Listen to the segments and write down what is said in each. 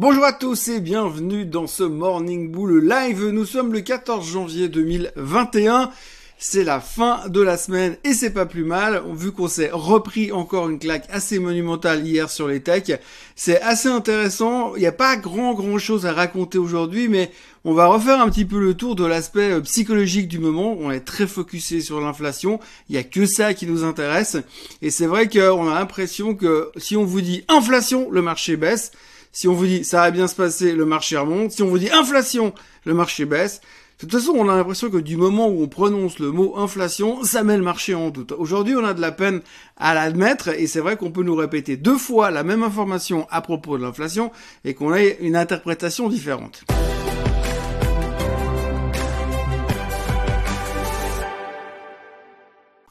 Bonjour à tous et bienvenue dans ce Morning Bull Live. Nous sommes le 14 janvier 2021. C'est la fin de la semaine et c'est pas plus mal, vu qu'on s'est repris encore une claque assez monumentale hier sur les techs. C'est assez intéressant, il n'y a pas grand grand chose à raconter aujourd'hui, mais on va refaire un petit peu le tour de l'aspect euh, psychologique du moment. On est très focusé sur l'inflation, il n'y a que ça qui nous intéresse. Et c'est vrai qu'on a l'impression que si on vous dit inflation, le marché baisse. Si on vous dit ça va bien se passer, le marché remonte. Si on vous dit inflation, le marché baisse. De toute façon, on a l'impression que du moment où on prononce le mot inflation, ça met le marché en doute. Aujourd'hui, on a de la peine à l'admettre et c'est vrai qu'on peut nous répéter deux fois la même information à propos de l'inflation et qu'on ait une interprétation différente.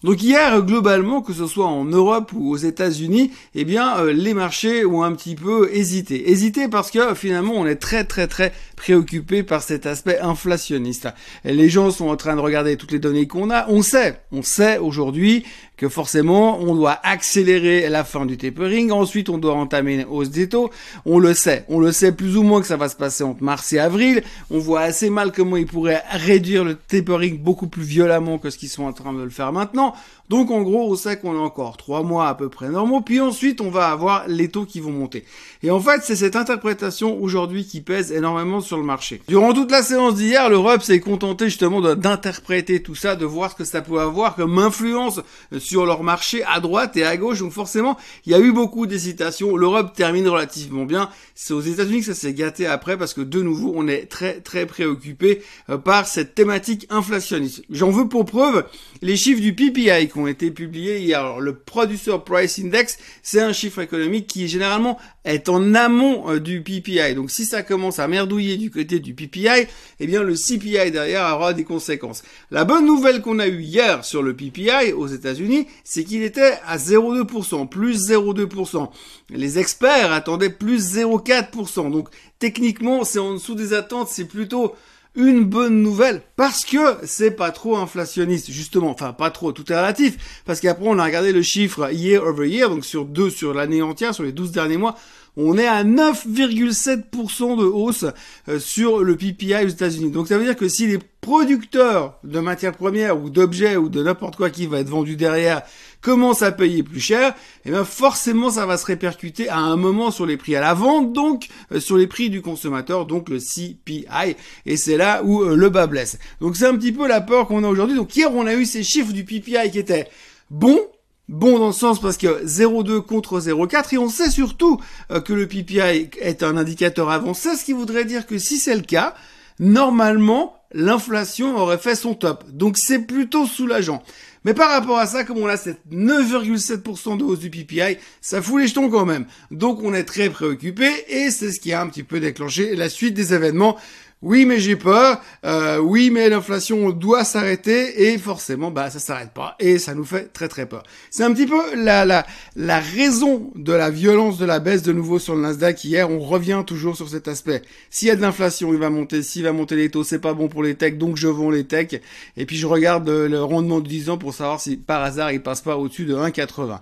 Donc hier, globalement, que ce soit en Europe ou aux États-Unis, eh bien, euh, les marchés ont un petit peu hésité. Hésité parce que finalement, on est très très très préoccupé par cet aspect inflationniste. Les gens sont en train de regarder toutes les données qu'on a. On sait, on sait aujourd'hui que forcément on doit accélérer la fin du tapering, ensuite on doit entamer une hausse des taux, on le sait, on le sait plus ou moins que ça va se passer entre mars et avril, on voit assez mal comment ils pourraient réduire le tapering beaucoup plus violemment que ce qu'ils sont en train de le faire maintenant, donc en gros on sait qu'on a encore trois mois à peu près normaux, puis ensuite on va avoir les taux qui vont monter. Et en fait c'est cette interprétation aujourd'hui qui pèse énormément sur le marché. Durant toute la séance d'hier, l'Europe s'est contentée justement d'interpréter tout ça, de voir ce que ça pouvait avoir comme influence sur leur marché à droite et à gauche. Donc forcément, il y a eu beaucoup d'hésitations. L'Europe termine relativement bien. C'est aux États-Unis que ça s'est gâté après parce que de nouveau, on est très très préoccupé euh, par cette thématique inflationniste. J'en veux pour preuve les chiffres du PPI ont été publiés hier. Le Producer Price Index, c'est un chiffre économique qui généralement est en amont euh, du PPI. Donc si ça commence à merdouiller du côté du PPI, eh bien le CPI derrière aura des conséquences. La bonne nouvelle qu'on a eue hier sur le PPI aux États-Unis, c'est qu'il était à 0,2%, plus 0,2%. Les experts attendaient plus 0,4%. Donc techniquement, c'est en dessous des attentes, c'est plutôt une bonne nouvelle parce que c'est pas trop inflationniste justement. Enfin pas trop tout est relatif. Parce qu'après on a regardé le chiffre year over year donc sur deux sur l'année entière sur les 12 derniers mois on est à 9,7% de hausse euh, sur le PPI aux États-Unis. Donc ça veut dire que si les producteurs de matières premières ou d'objets ou de n'importe quoi qui va être vendu derrière commencent à payer plus cher, eh bien forcément ça va se répercuter à un moment sur les prix à la vente, donc euh, sur les prix du consommateur, donc le CPI. Et c'est là où euh, le bas blesse. Donc c'est un petit peu la peur qu'on a aujourd'hui. Donc hier on a eu ces chiffres du PPI qui étaient bons, bon dans le sens parce que 0,2 contre 0,4 et on sait surtout euh, que le PPI est un indicateur avancé, ce qui voudrait dire que si c'est le cas, normalement l'inflation aurait fait son top. Donc c'est plutôt soulageant. Mais par rapport à ça, comme on a cette 9,7% de hausse du PPI, ça fout les jetons quand même. Donc on est très préoccupé et c'est ce qui a un petit peu déclenché la suite des événements oui, mais j'ai peur. Euh, oui, mais l'inflation doit s'arrêter et forcément, bah, ça s'arrête pas et ça nous fait très très peur. C'est un petit peu la, la, la raison de la violence de la baisse de nouveau sur le Nasdaq hier. On revient toujours sur cet aspect. S'il y a de l'inflation, il va monter. S'il va monter les taux, c'est pas bon pour les techs, donc je vends les techs. Et puis je regarde le rendement de 10 ans pour savoir si par hasard il passe pas au-dessus de 1,80.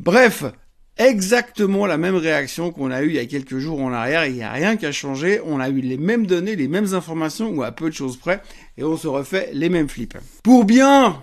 Bref, exactement la même réaction qu'on a eu il y a quelques jours en arrière. Il n'y a rien qui a changé. On a eu les mêmes données, les mêmes informations ou à peu de choses près et on se refait les mêmes flips. Pour bien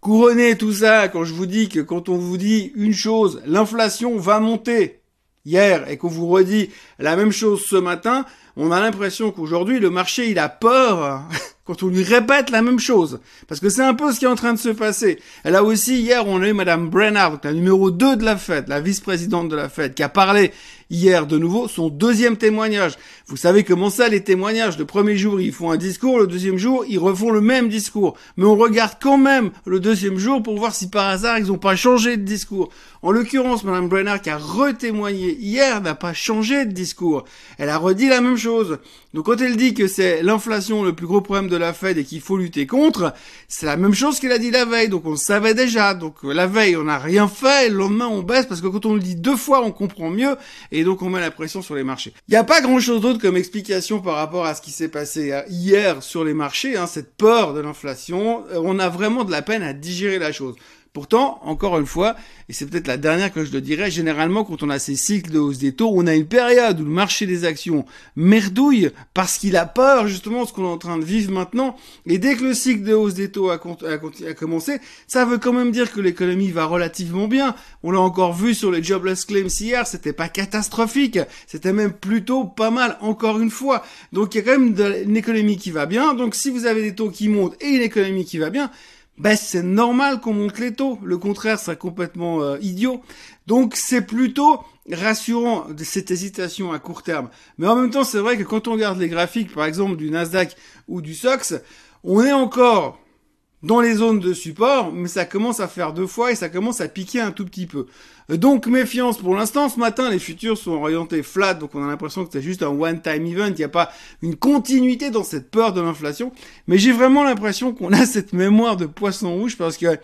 couronner tout ça, quand je vous dis que quand on vous dit une chose, l'inflation va monter hier et qu'on vous redit la même chose ce matin, on a l'impression qu'aujourd'hui le marché il a peur quand on lui répète la même chose. Parce que c'est un peu ce qui est en train de se passer. Et là aussi, hier, on a eu Madame Brennard, la numéro 2 de la Fed, la vice-présidente de la Fed, qui a parlé hier de nouveau son deuxième témoignage. Vous savez comment ça, les témoignages. Le premier jour, ils font un discours, le deuxième jour, ils refont le même discours. Mais on regarde quand même le deuxième jour pour voir si par hasard, ils n'ont pas changé de discours. En l'occurrence, Madame Brennard, qui a retémoigné hier, n'a pas changé de discours. Elle a redit la même chose. Donc quand elle dit que c'est l'inflation le plus gros problème de la Fed et qu'il faut lutter contre, c'est la même chose qu'elle a dit la veille. Donc on le savait déjà. Donc la veille, on n'a rien fait, le lendemain, on baisse parce que quand on le dit deux fois, on comprend mieux donc on met la pression sur les marchés. Il n'y a pas grand chose d'autre comme explication par rapport à ce qui s'est passé euh, hier sur les marchés, hein, cette peur de l'inflation. Euh, on a vraiment de la peine à digérer la chose. Pourtant, encore une fois, et c'est peut-être la dernière que je le dirais, généralement quand on a ces cycles de hausse des taux, on a une période où le marché des actions merdouille parce qu'il a peur justement ce qu'on est en train de vivre maintenant. Et dès que le cycle de hausse des taux a, commencé, ça veut quand même dire que l'économie va relativement bien. On l'a encore vu sur les jobless claims hier, c'était pas catastrophique, c'était même plutôt pas mal, encore une fois. Donc il y a quand même une économie qui va bien. Donc si vous avez des taux qui montent et une économie qui va bien, ben c'est normal qu'on monte les taux. Le contraire serait complètement euh, idiot. Donc c'est plutôt rassurant de cette hésitation à court terme. Mais en même temps, c'est vrai que quand on regarde les graphiques, par exemple du Nasdaq ou du SOX, on est encore dans les zones de support, mais ça commence à faire deux fois et ça commence à piquer un tout petit peu. Donc méfiance pour l'instant. Ce matin, les futurs sont orientés flat, donc on a l'impression que c'est juste un one-time event. Il n'y a pas une continuité dans cette peur de l'inflation. Mais j'ai vraiment l'impression qu'on a cette mémoire de poisson rouge parce que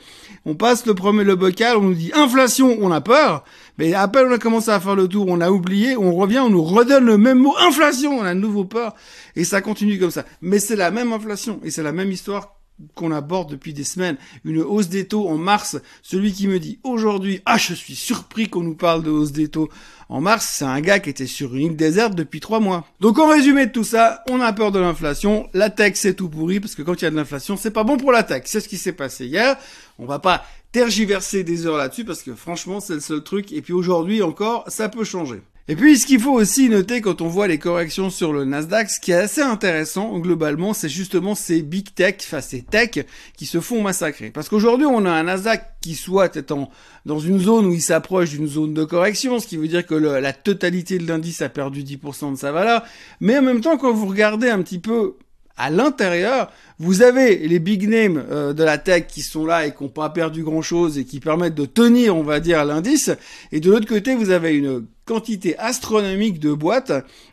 on passe le premier le bocal, on nous dit inflation, on a peur. Mais après on a commencé à faire le tour, on a oublié, on revient, on nous redonne le même mot inflation, on a de nouveau peur et ça continue comme ça. Mais c'est la même inflation et c'est la même histoire qu'on aborde depuis des semaines, une hausse des taux en mars, celui qui me dit aujourd'hui, ah je suis surpris qu'on nous parle de hausse des taux en mars, c'est un gars qui était sur une île déserte depuis trois mois. Donc en résumé de tout ça, on a peur de l'inflation, la tech c'est tout pourri, parce que quand il y a de l'inflation, c'est pas bon pour la tech, c'est ce qui s'est passé hier, on va pas tergiverser des heures là-dessus, parce que franchement c'est le seul truc, et puis aujourd'hui encore, ça peut changer. Et puis, ce qu'il faut aussi noter quand on voit les corrections sur le Nasdaq, ce qui est assez intéressant globalement, c'est justement ces big tech, enfin ces tech, qui se font massacrer. Parce qu'aujourd'hui, on a un Nasdaq qui soit étant dans une zone où il s'approche d'une zone de correction, ce qui veut dire que la totalité de l'indice a perdu 10% de sa valeur. Mais en même temps, quand vous regardez un petit peu à l'intérieur, vous avez les big names euh, de la tech qui sont là et qui n'ont pas perdu grand-chose et qui permettent de tenir, on va dire, l'indice. Et de l'autre côté, vous avez une quantité astronomique de boîtes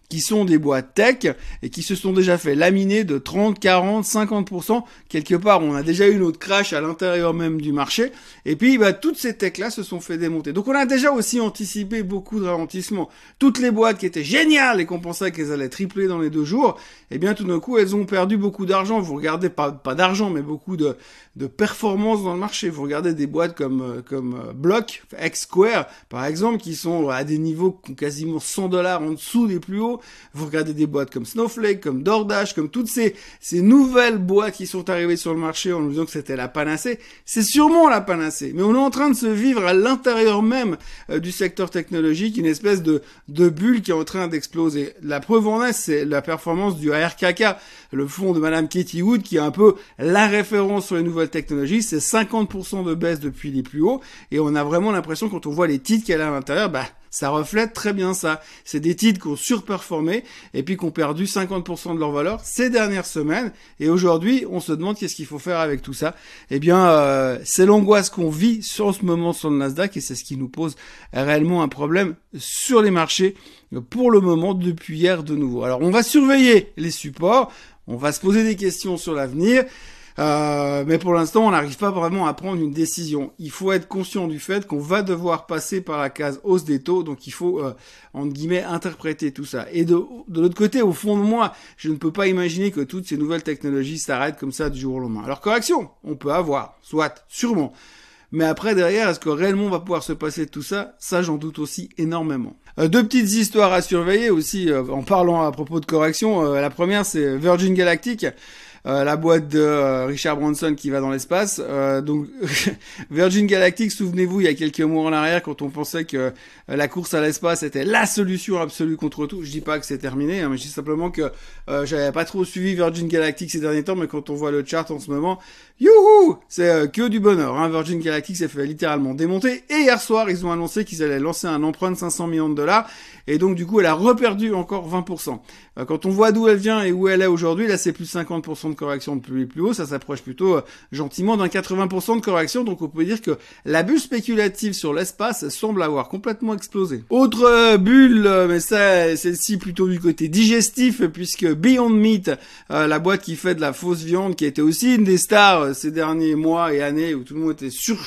qui sont des boîtes tech et qui se sont déjà fait laminer de 30, 40, 50%. Quelque part, on a déjà eu notre crash à l'intérieur même du marché. Et puis, bah, toutes ces techs-là se sont fait démonter. Donc, on a déjà aussi anticipé beaucoup de ralentissements. Toutes les boîtes qui étaient géniales et qu'on pensait qu'elles allaient tripler dans les deux jours, eh bien, tout d'un coup, elles ont perdu beaucoup d'argent. Vous regardez pas, pas d'argent, mais beaucoup de, de performance dans le marché. Vous regardez des boîtes comme, euh, comme euh, Block, X Square, par exemple, qui sont à des niveaux quasiment 100 dollars en dessous des plus hauts. Vous regardez des boîtes comme Snowflake, comme DoorDash, comme toutes ces, ces nouvelles boîtes qui sont arrivées sur le marché en nous disant que c'était la panacée. C'est sûrement la panacée, mais on est en train de se vivre à l'intérieur même euh, du secteur technologique une espèce de, de bulle qui est en train d'exploser. La preuve en est, c'est la performance du ARKK, le fonds de Madame Katie Wood, qui est un peu la référence sur les nouvelles technologies. C'est 50% de baisse depuis les plus hauts, et on a vraiment l'impression quand on voit les titres qu'elle a à l'intérieur, bah ça reflète très bien ça. C'est des titres qui ont surperformé et puis qui ont perdu 50% de leur valeur ces dernières semaines. Et aujourd'hui, on se demande qu'est-ce qu'il faut faire avec tout ça. Eh bien, euh, c'est l'angoisse qu'on vit sur ce moment sur le Nasdaq et c'est ce qui nous pose réellement un problème sur les marchés pour le moment depuis hier de nouveau. Alors, on va surveiller les supports. On va se poser des questions sur l'avenir. Euh, mais pour l'instant, on n'arrive pas vraiment à prendre une décision. Il faut être conscient du fait qu'on va devoir passer par la case hausse des taux, donc il faut, euh, entre guillemets, interpréter tout ça. Et de, de l'autre côté, au fond de moi, je ne peux pas imaginer que toutes ces nouvelles technologies s'arrêtent comme ça du jour au lendemain. Alors correction, on peut avoir, soit, sûrement. Mais après, derrière, est-ce que réellement on va pouvoir se passer de tout ça? Ça, j'en doute aussi énormément. Euh, deux petites histoires à surveiller aussi, euh, en parlant à propos de correction. la première, c'est Virgin Galactic. Euh, la boîte de euh, Richard Branson qui va dans l'espace. Euh, donc Virgin Galactic, souvenez-vous, il y a quelques mois en arrière, quand on pensait que la course à l'espace était la solution absolue contre tout. Je dis pas que c'est terminé, hein, mais je dis simplement que j'avais pas trop suivi Virgin Galactic ces derniers temps, mais quand on voit le chart en ce moment, youhou, c'est que du bonheur. Hein. Virgin Galactic s'est fait littéralement démonter. Et hier soir, ils ont annoncé qu'ils allaient lancer un emprunt de 500 millions de dollars. Et donc du coup, elle a reperdu encore 20%. quand on voit d'où elle vient et où elle est aujourd'hui, là c'est plus de 50% de correction de plus, plus haut, ça s'approche plutôt euh, gentiment d'un 80% de correction, donc on peut dire que la bulle spéculative sur l'espace semble avoir complètement explosé. Autre euh, bulle, euh, mais ça, celle-ci plutôt du côté digestif, puisque Beyond Meat, la boîte qui fait de la fausse viande, qui était aussi une des stars ces derniers mois et années où tout le monde était sur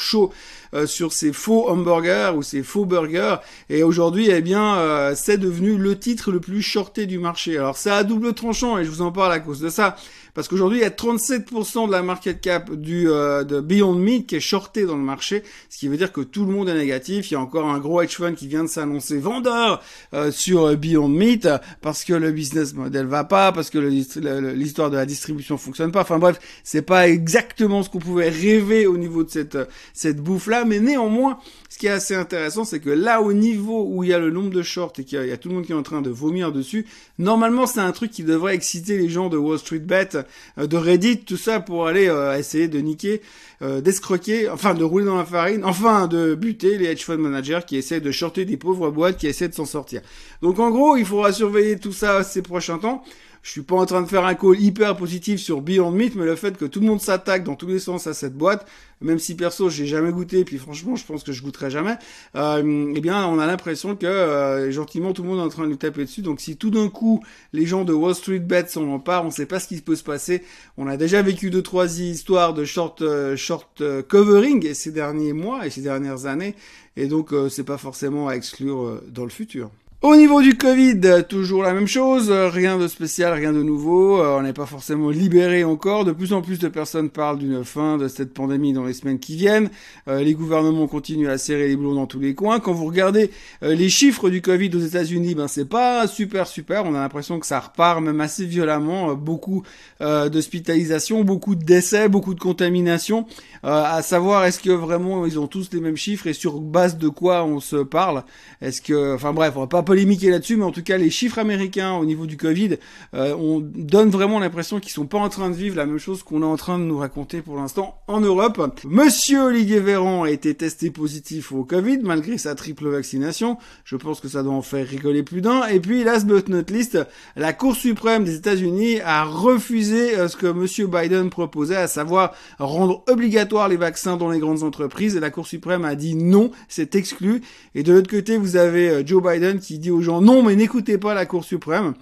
chaud sur ces faux hamburgers ou ces faux burgers. Et aujourd'hui, eh bien, c'est devenu le titre le plus shorté du marché. Alors c'est à double tranchant et je vous en parle à cause de ça. Parce qu'aujourd'hui, il y a 37% de la market cap du euh, de Beyond Meat qui est shorté dans le marché, ce qui veut dire que tout le monde est négatif. Il y a encore un gros hedge fund qui vient de s'annoncer vendeur euh, sur euh, Beyond Meat parce que le business model va pas, parce que l'histoire de la distribution fonctionne pas. Enfin bref, c'est pas exactement ce qu'on pouvait rêver au niveau de cette cette bouffe là, mais néanmoins, ce qui est assez intéressant, c'est que là au niveau où il y a le nombre de shorts et qu'il y, a tout le monde qui est en train de vomir dessus, normalement c'est un truc qui devrait exciter les gens de Wall Street Bet euh, de Reddit, tout ça pour aller euh, essayer de niquer, euh, d'escroquer, enfin de rouler dans la farine, enfin de buter les hedge fund managers qui essaient de shorter des pauvres boîtes qui essaient de s'en sortir. Donc en gros, il faudra surveiller tout ça ces prochains temps. Je suis pas en train de faire un call hyper positif sur Beyond Meat, mais le fait que tout le monde s'attaque dans tous les sens à cette boîte, même si perso j'ai jamais goûté, et puis franchement je pense que je goûterai jamais, euh, eh bien on a l'impression que euh, gentiment tout le monde est en train de taper dessus. Donc si tout d'un coup les gens de Wall Street Bets s'en emparent, on sait pas ce qui peut se passer. On a déjà vécu deux trois histoires de short euh, short euh, covering ces derniers mois et ces dernières années, et donc c'est pas forcément à exclure dans le futur. Au niveau du Covid, toujours la même chose, rien de spécial, rien de nouveau, euh, on n'est pas forcément libéré encore, de plus en plus de personnes parlent d'une fin de cette pandémie dans les semaines qui viennent, euh, les gouvernements continuent à serrer les boulons dans tous les coins, quand vous regardez euh, les chiffres du Covid aux États-Unis, ben c'est pas super super, on a l'impression que ça repart même assez violemment, beaucoup d'hospitalisations, beaucoup de décès, beaucoup de contaminations, à savoir est-ce que vraiment ils ont tous les mêmes chiffres et sur base de quoi on se parle, est-ce que, enfin bref, on va pas polémiquer là-dessus, mais en tout cas, les chiffres américains au niveau du Covid, euh, on donne vraiment l'impression qu'ils sont pas en train de vivre la même chose qu'on est en train de nous raconter pour l'instant en Europe. Monsieur Olivier Véran a été testé positif au Covid malgré sa triple vaccination. Je pense que ça doit en faire rigoler plus d'un. Et puis, last but not least, la Cour suprême des États-Unis a refusé euh, ce que Monsieur Biden proposait, à savoir rendre obligatoire les vaccins dans les grandes entreprises. Et la Cour suprême a dit non, c'est exclu. Et de l'autre côté, vous avez euh, Joe Biden qui dit aux gens non, mais n'écoutez pas la Cour suprême.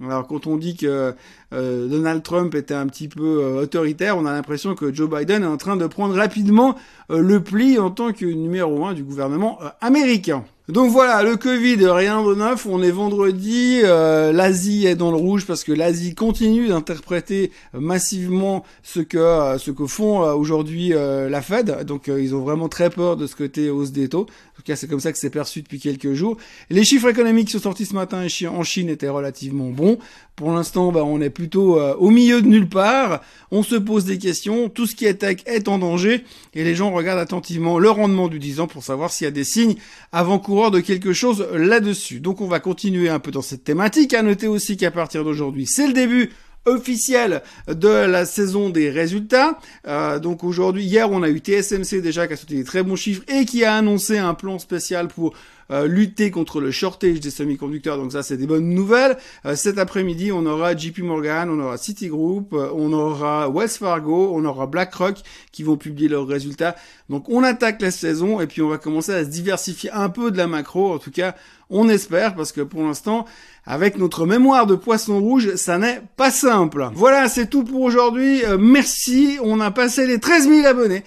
Alors quand on dit que euh, Donald Trump était un petit peu euh, autoritaire, on a l'impression que Joe Biden est en train de prendre rapidement euh, le pli en tant que numéro un du gouvernement américain. Donc voilà, le Covid, rien de neuf. On est vendredi, l'Asie est dans le rouge parce que l'Asie continue d'interpréter massivement ce que ce que font aujourd'hui la Fed. Donc ils ont vraiment très peur de ce côté hausse des taux. En tout cas, c'est comme ça que c'est perçu depuis quelques jours. Les chiffres économiques qui sont sortis ce matin en Chine étaient relativement bons. Pour l'instant, bah, on est plutôt euh, au milieu de nulle part. On se pose des questions. Tout ce qui est est en danger. Et les gens regardent attentivement le rendement du 10 ans pour savoir s'il y a des signes avant-coureurs de quelque chose là-dessus. Donc on va continuer un peu dans cette thématique. À noter aussi qu'à partir d'aujourd'hui, c'est le début officiel de la saison des résultats. Euh, donc aujourd'hui, hier, on a eu TSMC déjà qui a sorti des très bons chiffres et qui a annoncé un plan spécial pour euh, lutter contre le shortage des semi-conducteurs. Donc ça, c'est des bonnes nouvelles. Euh, cet après-midi, on aura JP Morgan, on aura Citigroup, euh, on aura Wells Fargo, on aura BlackRock qui vont publier leurs résultats. Donc on attaque la saison et puis on va commencer à se diversifier un peu de la macro. En tout cas, on espère parce que pour l'instant, avec notre mémoire de poisson rouge, ça n'est pas simple. Voilà, c'est tout pour aujourd'hui. merci. On a passé les 13 000 abonnés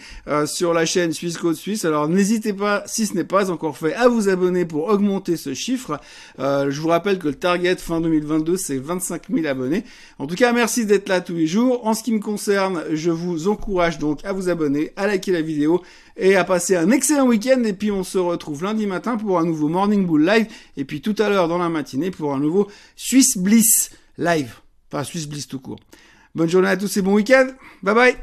sur la chaîne Suisse Code Suisse. Alors n'hésitez pas, si ce n'est pas encore fait, à vous abonner pour augmenter ce chiffre. Euh, je vous rappelle que le target fin 2022 c'est 25 000 abonnés. En tout cas, merci d'être là tous les jours. En ce qui me concerne, je vous encourage donc à vous abonner, à liker la vidéo et à passer un excellent week-end. Et puis on se retrouve lundi matin pour un nouveau Morning Bull Live et puis tout à l'heure dans la matinée pour un nouveau Swiss Bliss Live. Enfin, Swiss Bliss tout court. Bonne journée à tous et bon week-end. Bye bye